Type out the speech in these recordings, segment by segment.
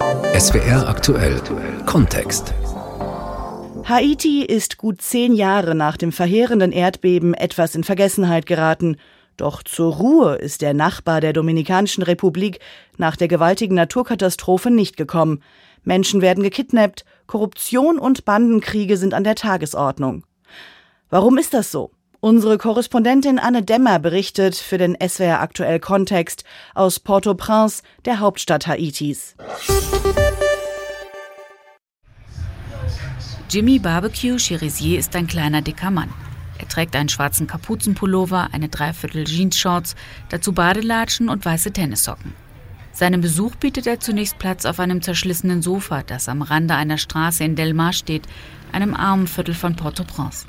SWR aktuell Kontext. Haiti ist gut zehn Jahre nach dem verheerenden Erdbeben etwas in Vergessenheit geraten. Doch zur Ruhe ist der Nachbar der Dominikanischen Republik nach der gewaltigen Naturkatastrophe nicht gekommen. Menschen werden gekidnappt, Korruption und Bandenkriege sind an der Tagesordnung. Warum ist das so? Unsere Korrespondentin Anne Demmer berichtet für den SWR aktuell Kontext aus Port-au-Prince, der Hauptstadt Haitis. Jimmy Barbecue Cherizier ist ein kleiner dicker Mann. Er trägt einen schwarzen Kapuzenpullover, eine Dreiviertel Jeans-Shorts, dazu Badelatschen und weiße Tennissocken. Seinem Besuch bietet er zunächst Platz auf einem zerschlissenen Sofa, das am Rande einer Straße in Delmar steht, einem armen Viertel von Port-au-Prince.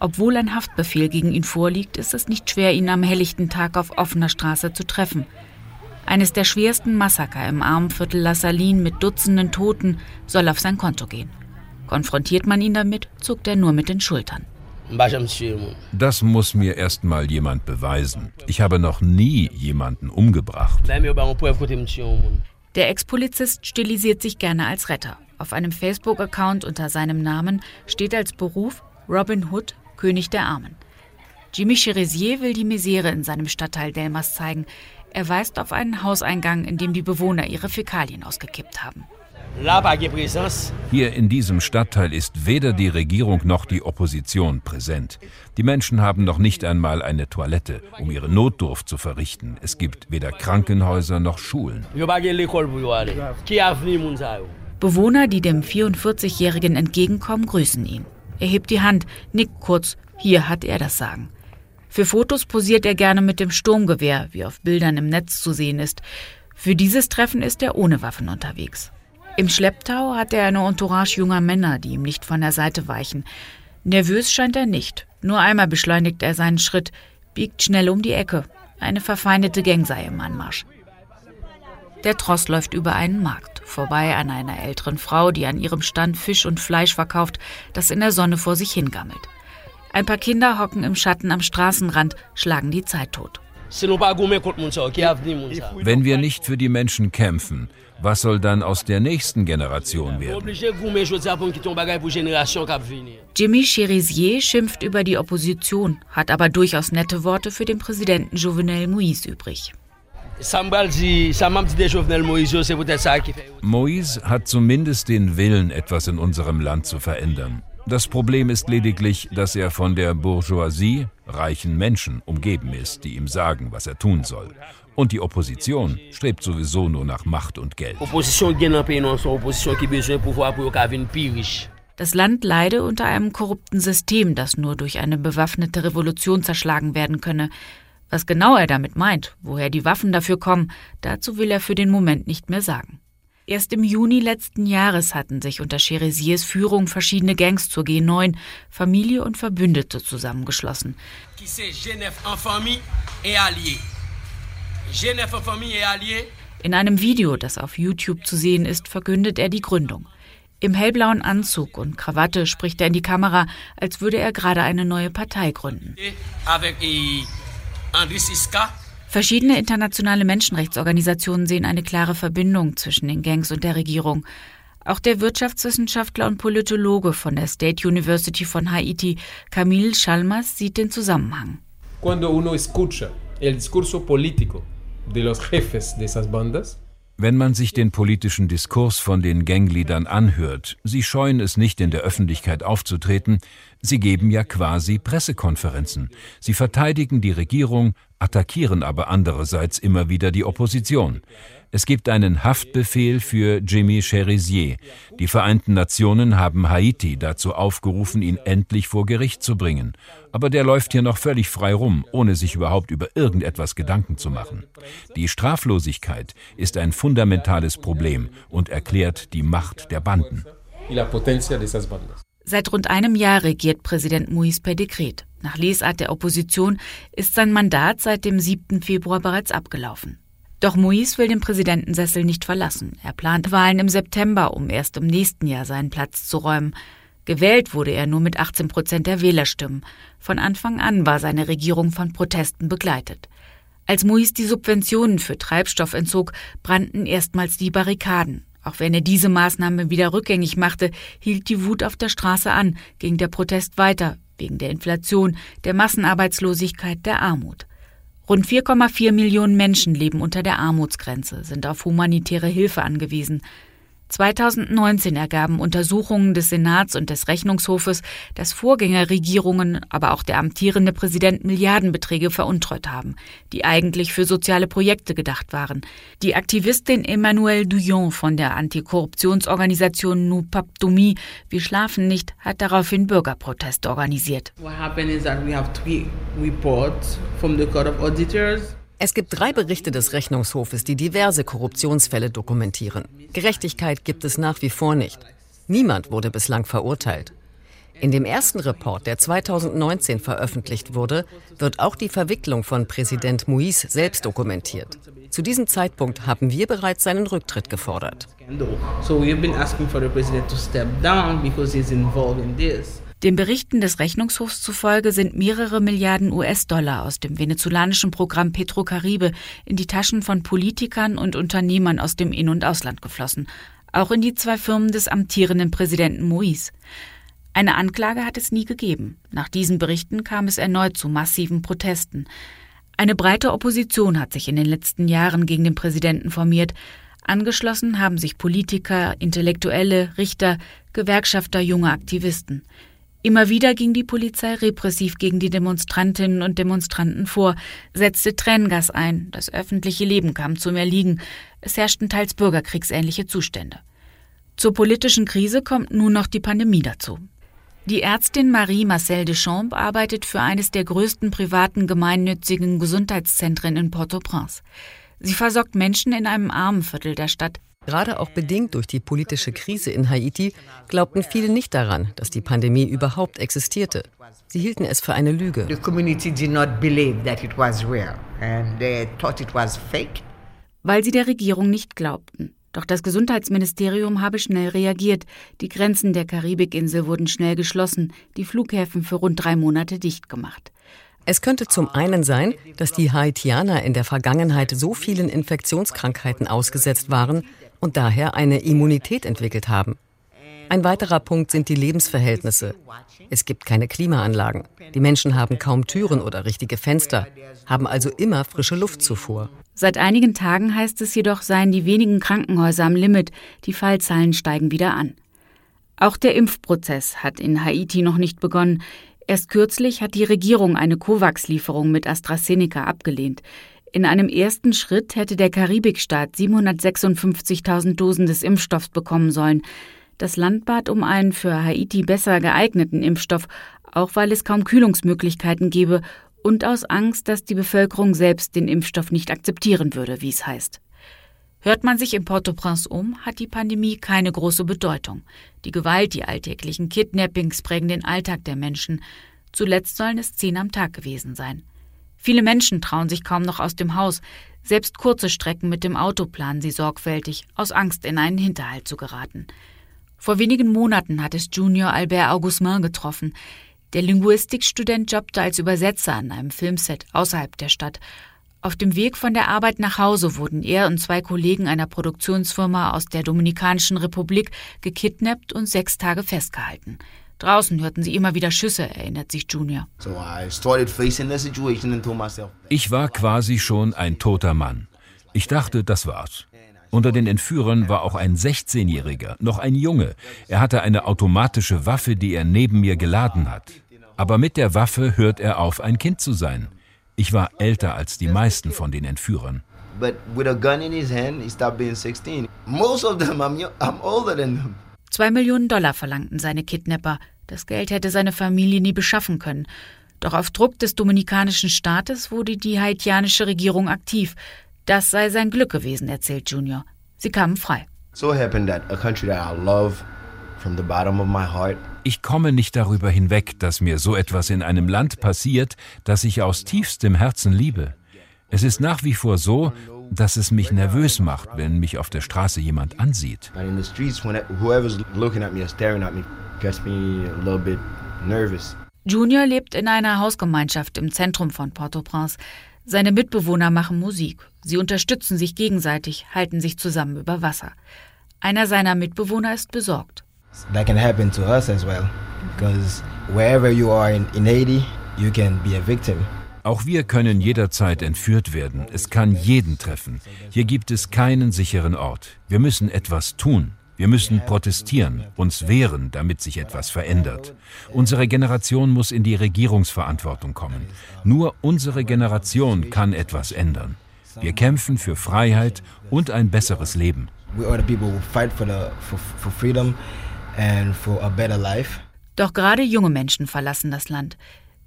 Obwohl ein Haftbefehl gegen ihn vorliegt, ist es nicht schwer, ihn am helllichten Tag auf offener Straße zu treffen. Eines der schwersten Massaker im armen Viertel La Saline mit Dutzenden Toten soll auf sein Konto gehen. Konfrontiert man ihn damit, zuckt er nur mit den Schultern. Das muss mir erst mal jemand beweisen. Ich habe noch nie jemanden umgebracht. Der Ex-Polizist stilisiert sich gerne als Retter. Auf einem Facebook-Account unter seinem Namen steht als Beruf Robin Hood, König der Armen. Jimmy Cherizier will die Misere in seinem Stadtteil Delmas zeigen. Er weist auf einen Hauseingang, in dem die Bewohner ihre Fäkalien ausgekippt haben. Hier in diesem Stadtteil ist weder die Regierung noch die Opposition präsent. Die Menschen haben noch nicht einmal eine Toilette, um ihre Notdurft zu verrichten. Es gibt weder Krankenhäuser noch Schulen. Bewohner, die dem 44-Jährigen entgegenkommen, grüßen ihn. Er hebt die Hand, nickt kurz, hier hat er das Sagen. Für Fotos posiert er gerne mit dem Sturmgewehr, wie auf Bildern im Netz zu sehen ist. Für dieses Treffen ist er ohne Waffen unterwegs. Im Schlepptau hat er eine Entourage junger Männer, die ihm nicht von der Seite weichen. Nervös scheint er nicht. Nur einmal beschleunigt er seinen Schritt, biegt schnell um die Ecke. Eine verfeindete Gang sei im Anmarsch. Der Tross läuft über einen Markt, vorbei an einer älteren Frau, die an ihrem Stand Fisch und Fleisch verkauft, das in der Sonne vor sich hingammelt. Ein paar Kinder hocken im Schatten am Straßenrand, schlagen die Zeit tot. Wenn wir nicht für die Menschen kämpfen, was soll dann aus der nächsten Generation werden? Jimmy Cherizier schimpft über die Opposition, hat aber durchaus nette Worte für den Präsidenten Jovenel Moïse übrig. Moïse hat zumindest den Willen, etwas in unserem Land zu verändern. Das Problem ist lediglich, dass er von der Bourgeoisie, reichen Menschen, umgeben ist, die ihm sagen, was er tun soll. Und die Opposition strebt sowieso nur nach Macht und Geld. Das Land leide unter einem korrupten System, das nur durch eine bewaffnete Revolution zerschlagen werden könne. Was genau er damit meint, woher die Waffen dafür kommen, dazu will er für den Moment nicht mehr sagen. Erst im Juni letzten Jahres hatten sich unter Cheriziers Führung verschiedene Gangs zur G9, Familie und Verbündete zusammengeschlossen. In einem Video, das auf YouTube zu sehen ist, verkündet er die Gründung. Im hellblauen Anzug und Krawatte spricht er in die Kamera, als würde er gerade eine neue Partei gründen. Verschiedene internationale Menschenrechtsorganisationen sehen eine klare Verbindung zwischen den Gangs und der Regierung. Auch der Wirtschaftswissenschaftler und Politologe von der State University von Haiti, Camille Chalmers, sieht den Zusammenhang. Wenn man sich den politischen Diskurs von den Gangliedern anhört, sie scheuen es nicht in der Öffentlichkeit aufzutreten, sie geben ja quasi Pressekonferenzen. Sie verteidigen die Regierung, attackieren aber andererseits immer wieder die Opposition. Es gibt einen Haftbefehl für Jimmy Cherizier. Die Vereinten Nationen haben Haiti dazu aufgerufen, ihn endlich vor Gericht zu bringen. Aber der läuft hier noch völlig frei rum, ohne sich überhaupt über irgendetwas Gedanken zu machen. Die Straflosigkeit ist ein fundamentales Problem und erklärt die Macht der Banden. Seit rund einem Jahr regiert Präsident Moïse per Dekret. Nach Lesart der Opposition ist sein Mandat seit dem 7. Februar bereits abgelaufen. Doch Moïse will den Präsidentensessel nicht verlassen. Er plant Wahlen im September, um erst im nächsten Jahr seinen Platz zu räumen. Gewählt wurde er nur mit 18 Prozent der Wählerstimmen. Von Anfang an war seine Regierung von Protesten begleitet. Als Moïse die Subventionen für Treibstoff entzog, brannten erstmals die Barrikaden. Auch wenn er diese Maßnahme wieder rückgängig machte, hielt die Wut auf der Straße an, ging der Protest weiter, wegen der Inflation, der Massenarbeitslosigkeit, der Armut. Rund 4,4 Millionen Menschen leben unter der Armutsgrenze, sind auf humanitäre Hilfe angewiesen. 2019 ergaben Untersuchungen des Senats und des Rechnungshofes, dass Vorgängerregierungen, aber auch der amtierende Präsident Milliardenbeträge veruntreut haben, die eigentlich für soziale Projekte gedacht waren. Die Aktivistin Emmanuelle Douillon von der Antikorruptionsorganisation Paptoumi, Wir schlafen nicht, hat daraufhin Bürgerproteste organisiert. What happened is that we have three reports from the Court of Auditors. Es gibt drei Berichte des Rechnungshofes, die diverse Korruptionsfälle dokumentieren. Gerechtigkeit gibt es nach wie vor nicht. Niemand wurde bislang verurteilt. In dem ersten Report, der 2019 veröffentlicht wurde, wird auch die Verwicklung von Präsident Moïse selbst dokumentiert. Zu diesem Zeitpunkt haben wir bereits seinen Rücktritt gefordert. So Den Berichten des Rechnungshofs zufolge sind mehrere Milliarden US-Dollar aus dem venezolanischen Programm Petrocaribe in die Taschen von Politikern und Unternehmern aus dem In- und Ausland geflossen, auch in die zwei Firmen des amtierenden Präsidenten Moïse. Eine Anklage hat es nie gegeben. Nach diesen Berichten kam es erneut zu massiven Protesten. Eine breite Opposition hat sich in den letzten Jahren gegen den Präsidenten formiert. Angeschlossen haben sich Politiker, Intellektuelle, Richter, Gewerkschafter, junge Aktivisten. Immer wieder ging die Polizei repressiv gegen die Demonstrantinnen und Demonstranten vor, setzte Tränengas ein, das öffentliche Leben kam zum Erliegen, es herrschten teils bürgerkriegsähnliche Zustände. Zur politischen Krise kommt nun noch die Pandemie dazu. Die Ärztin Marie Marcel Deschamps arbeitet für eines der größten privaten gemeinnützigen Gesundheitszentren in Port-au-Prince. Sie versorgt Menschen in einem armen Viertel der Stadt, Gerade auch bedingt durch die politische Krise in Haiti glaubten viele nicht daran, dass die Pandemie überhaupt existierte. Sie hielten es für eine Lüge. Weil sie der Regierung nicht glaubten. Doch das Gesundheitsministerium habe schnell reagiert. Die Grenzen der Karibikinsel wurden schnell geschlossen, die Flughäfen für rund drei Monate dicht gemacht. Es könnte zum einen sein, dass die Haitianer in der Vergangenheit so vielen Infektionskrankheiten ausgesetzt waren, und daher eine Immunität entwickelt haben. Ein weiterer Punkt sind die Lebensverhältnisse. Es gibt keine Klimaanlagen. Die Menschen haben kaum Türen oder richtige Fenster, haben also immer frische Luftzufuhr. Seit einigen Tagen heißt es jedoch, seien die wenigen Krankenhäuser am Limit, die Fallzahlen steigen wieder an. Auch der Impfprozess hat in Haiti noch nicht begonnen. Erst kürzlich hat die Regierung eine COVAX-Lieferung mit AstraZeneca abgelehnt. In einem ersten Schritt hätte der Karibikstaat 756.000 Dosen des Impfstoffs bekommen sollen. Das Land bat um einen für Haiti besser geeigneten Impfstoff, auch weil es kaum Kühlungsmöglichkeiten gebe und aus Angst, dass die Bevölkerung selbst den Impfstoff nicht akzeptieren würde, wie es heißt. Hört man sich in Port-au-Prince um, hat die Pandemie keine große Bedeutung. Die Gewalt, die alltäglichen Kidnappings prägen den Alltag der Menschen. Zuletzt sollen es zehn am Tag gewesen sein. Viele Menschen trauen sich kaum noch aus dem Haus. Selbst kurze Strecken mit dem Auto planen sie sorgfältig, aus Angst in einen Hinterhalt zu geraten. Vor wenigen Monaten hat es Junior Albert Augustin getroffen. Der Linguistikstudent jobbte als Übersetzer an einem Filmset außerhalb der Stadt. Auf dem Weg von der Arbeit nach Hause wurden er und zwei Kollegen einer Produktionsfirma aus der Dominikanischen Republik gekidnappt und sechs Tage festgehalten. Draußen hörten sie immer wieder Schüsse, erinnert sich Junior. Ich war quasi schon ein toter Mann. Ich dachte, das war's. Unter den Entführern war auch ein 16-Jähriger, noch ein Junge. Er hatte eine automatische Waffe, die er neben mir geladen hat. Aber mit der Waffe hört er auf, ein Kind zu sein. Ich war älter als die meisten von den Entführern. But with a gun in his hand, he stopped being 16. Most of them, I'm, I'm older than them. Zwei Millionen Dollar verlangten seine Kidnapper. Das Geld hätte seine Familie nie beschaffen können. Doch auf Druck des dominikanischen Staates wurde die haitianische Regierung aktiv. Das sei sein Glück gewesen, erzählt Junior. Sie kamen frei. Ich komme nicht darüber hinweg, dass mir so etwas in einem Land passiert, das ich aus tiefstem Herzen liebe. Es ist nach wie vor so, dass es mich nervös macht, wenn mich auf der Straße jemand ansieht. Junior lebt in einer Hausgemeinschaft im Zentrum von Port-au-Prince. Seine Mitbewohner machen Musik. Sie unterstützen sich gegenseitig, halten sich zusammen über Wasser. Einer seiner Mitbewohner ist besorgt. That can happen to us as well, because wherever you are in, in Haiti, you can be a victim. Auch wir können jederzeit entführt werden. Es kann jeden treffen. Hier gibt es keinen sicheren Ort. Wir müssen etwas tun. Wir müssen protestieren, uns wehren, damit sich etwas verändert. Unsere Generation muss in die Regierungsverantwortung kommen. Nur unsere Generation kann etwas ändern. Wir kämpfen für Freiheit und ein besseres Leben. Doch gerade junge Menschen verlassen das Land.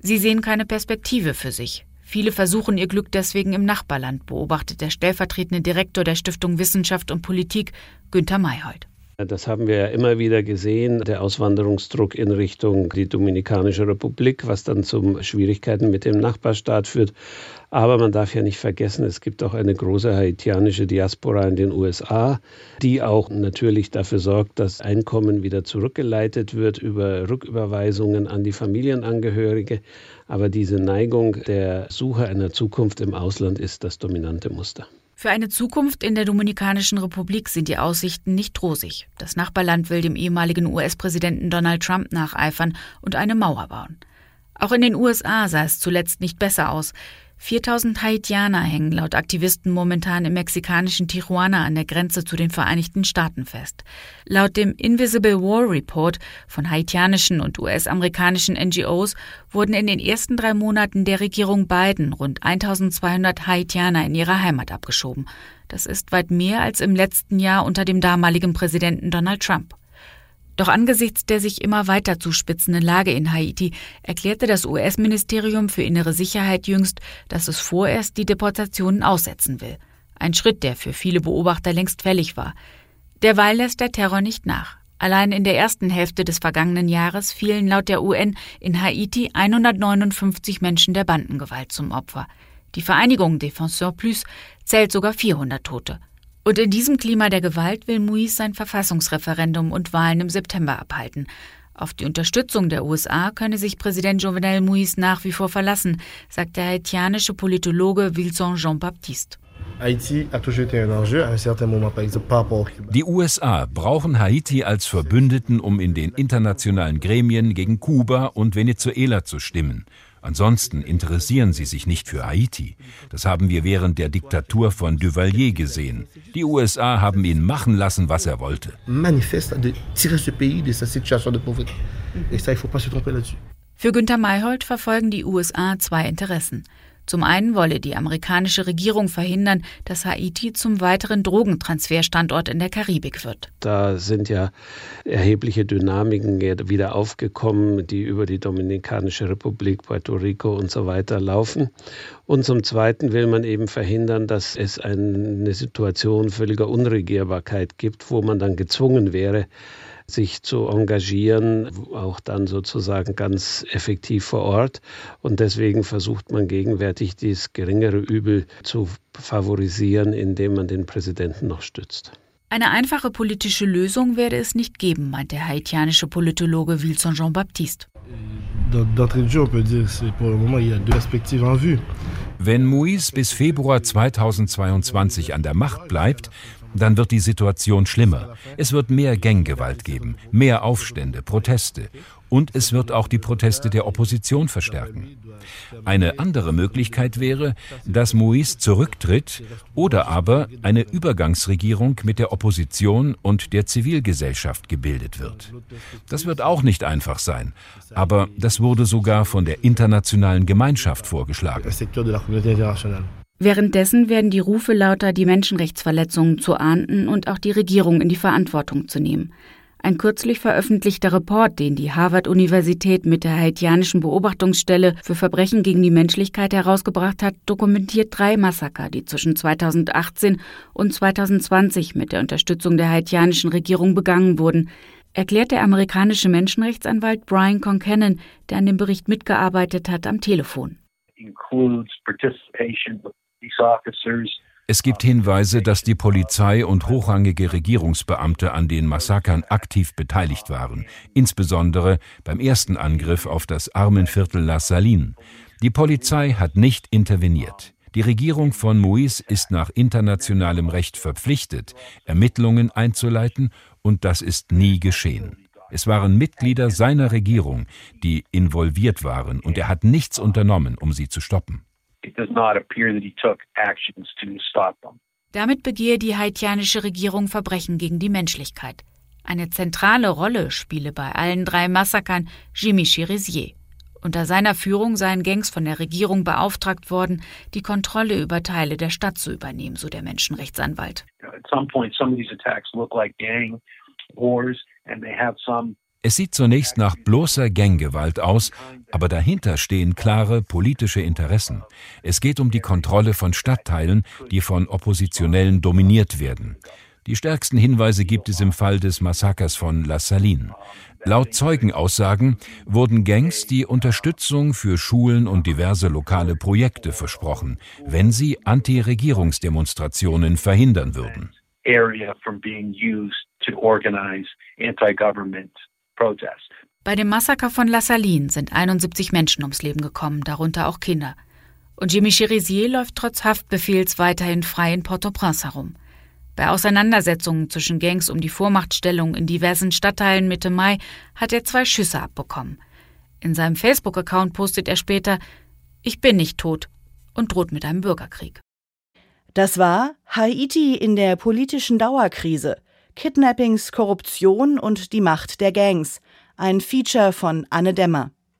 Sie sehen keine Perspektive für sich. Viele versuchen ihr Glück deswegen im Nachbarland, beobachtet der stellvertretende Direktor der Stiftung Wissenschaft und Politik, Günter Mayhold. Das haben wir ja immer wieder gesehen, der Auswanderungsdruck in Richtung die Dominikanische Republik, was dann zu Schwierigkeiten mit dem Nachbarstaat führt. Aber man darf ja nicht vergessen, es gibt auch eine große haitianische Diaspora in den USA, die auch natürlich dafür sorgt, dass Einkommen wieder zurückgeleitet wird über Rücküberweisungen an die Familienangehörige. Aber diese Neigung der Suche einer Zukunft im Ausland ist das dominante Muster. Für eine Zukunft in der Dominikanischen Republik sind die Aussichten nicht rosig. Das Nachbarland will dem ehemaligen US-Präsidenten Donald Trump nacheifern und eine Mauer bauen. Auch in den USA sah es zuletzt nicht besser aus. 4000 Haitianer hängen laut Aktivisten momentan im mexikanischen Tijuana an der Grenze zu den Vereinigten Staaten fest. Laut dem Invisible War Report von haitianischen und US-amerikanischen NGOs wurden in den ersten drei Monaten der Regierung Biden rund 1200 Haitianer in ihre Heimat abgeschoben. Das ist weit mehr als im letzten Jahr unter dem damaligen Präsidenten Donald Trump. Doch angesichts der sich immer weiter zuspitzenden Lage in Haiti erklärte das US-Ministerium für innere Sicherheit jüngst, dass es vorerst die Deportationen aussetzen will. Ein Schritt, der für viele Beobachter längst fällig war. Derweil lässt der Terror nicht nach. Allein in der ersten Hälfte des vergangenen Jahres fielen laut der UN in Haiti 159 Menschen der Bandengewalt zum Opfer. Die Vereinigung Défenseur Plus zählt sogar 400 Tote. Und in diesem Klima der Gewalt will Muis sein Verfassungsreferendum und Wahlen im September abhalten. Auf die Unterstützung der USA könne sich Präsident Jovenel Muis nach wie vor verlassen, sagt der haitianische Politologe Wilson Jean-Baptiste. Die USA brauchen Haiti als Verbündeten, um in den internationalen Gremien gegen Kuba und Venezuela zu stimmen. Ansonsten interessieren sie sich nicht für Haiti. Das haben wir während der Diktatur von Duvalier gesehen. Die USA haben ihn machen lassen, was er wollte. Für Günter Mayhold verfolgen die USA zwei Interessen. Zum einen wolle die amerikanische Regierung verhindern, dass Haiti zum weiteren Drogentransferstandort in der Karibik wird. Da sind ja erhebliche Dynamiken wieder aufgekommen, die über die Dominikanische Republik, Puerto Rico und so weiter laufen. Und zum Zweiten will man eben verhindern, dass es eine Situation völliger Unregierbarkeit gibt, wo man dann gezwungen wäre, sich zu engagieren, auch dann sozusagen ganz effektiv vor Ort. Und deswegen versucht man gegenwärtig dieses geringere Übel zu favorisieren, indem man den Präsidenten noch stützt. Eine einfache politische Lösung werde es nicht geben, meint der haitianische Politologe Wilson Jean-Baptiste. Wenn Moïse bis Februar 2022 an der Macht bleibt, dann wird die Situation schlimmer. Es wird mehr Ganggewalt geben, mehr Aufstände, Proteste. Und es wird auch die Proteste der Opposition verstärken. Eine andere Möglichkeit wäre, dass Moïse zurücktritt oder aber eine Übergangsregierung mit der Opposition und der Zivilgesellschaft gebildet wird. Das wird auch nicht einfach sein, aber das wurde sogar von der internationalen Gemeinschaft vorgeschlagen. Währenddessen werden die Rufe lauter, die Menschenrechtsverletzungen zu ahnden und auch die Regierung in die Verantwortung zu nehmen. Ein kürzlich veröffentlichter Report, den die Harvard-Universität mit der haitianischen Beobachtungsstelle für Verbrechen gegen die Menschlichkeit herausgebracht hat, dokumentiert drei Massaker, die zwischen 2018 und 2020 mit der Unterstützung der haitianischen Regierung begangen wurden, erklärt der amerikanische Menschenrechtsanwalt Brian Concannon, der an dem Bericht mitgearbeitet hat, am Telefon. Es gibt Hinweise, dass die Polizei und hochrangige Regierungsbeamte an den Massakern aktiv beteiligt waren, insbesondere beim ersten Angriff auf das Armenviertel La Saline. Die Polizei hat nicht interveniert. Die Regierung von Moïse ist nach internationalem Recht verpflichtet, Ermittlungen einzuleiten, und das ist nie geschehen. Es waren Mitglieder seiner Regierung, die involviert waren, und er hat nichts unternommen, um sie zu stoppen. Damit begehe die haitianische Regierung Verbrechen gegen die Menschlichkeit. Eine zentrale Rolle spiele bei allen drei Massakern Jimmy Cherizier. Unter seiner Führung seien Gangs von der Regierung beauftragt worden, die Kontrolle über Teile der Stadt zu übernehmen, so der Menschenrechtsanwalt. Es sieht zunächst nach bloßer Ganggewalt aus, aber dahinter stehen klare politische Interessen. Es geht um die Kontrolle von Stadtteilen, die von Oppositionellen dominiert werden. Die stärksten Hinweise gibt es im Fall des Massakers von La Saline. Laut Zeugenaussagen wurden Gangs die Unterstützung für Schulen und diverse lokale Projekte versprochen, wenn sie Anti-Regierungsdemonstrationen verhindern würden. Bei dem Massaker von La Saline sind 71 Menschen ums Leben gekommen, darunter auch Kinder. Und Jimmy Cherizier läuft trotz Haftbefehls weiterhin frei in Port-au-Prince herum. Bei Auseinandersetzungen zwischen Gangs um die Vormachtstellung in diversen Stadtteilen Mitte Mai hat er zwei Schüsse abbekommen. In seinem Facebook-Account postet er später, ich bin nicht tot und droht mit einem Bürgerkrieg. Das war Haiti in der politischen Dauerkrise. Kidnappings, Korruption und die Macht der Gangs. Ein Feature von Anne Dämmer.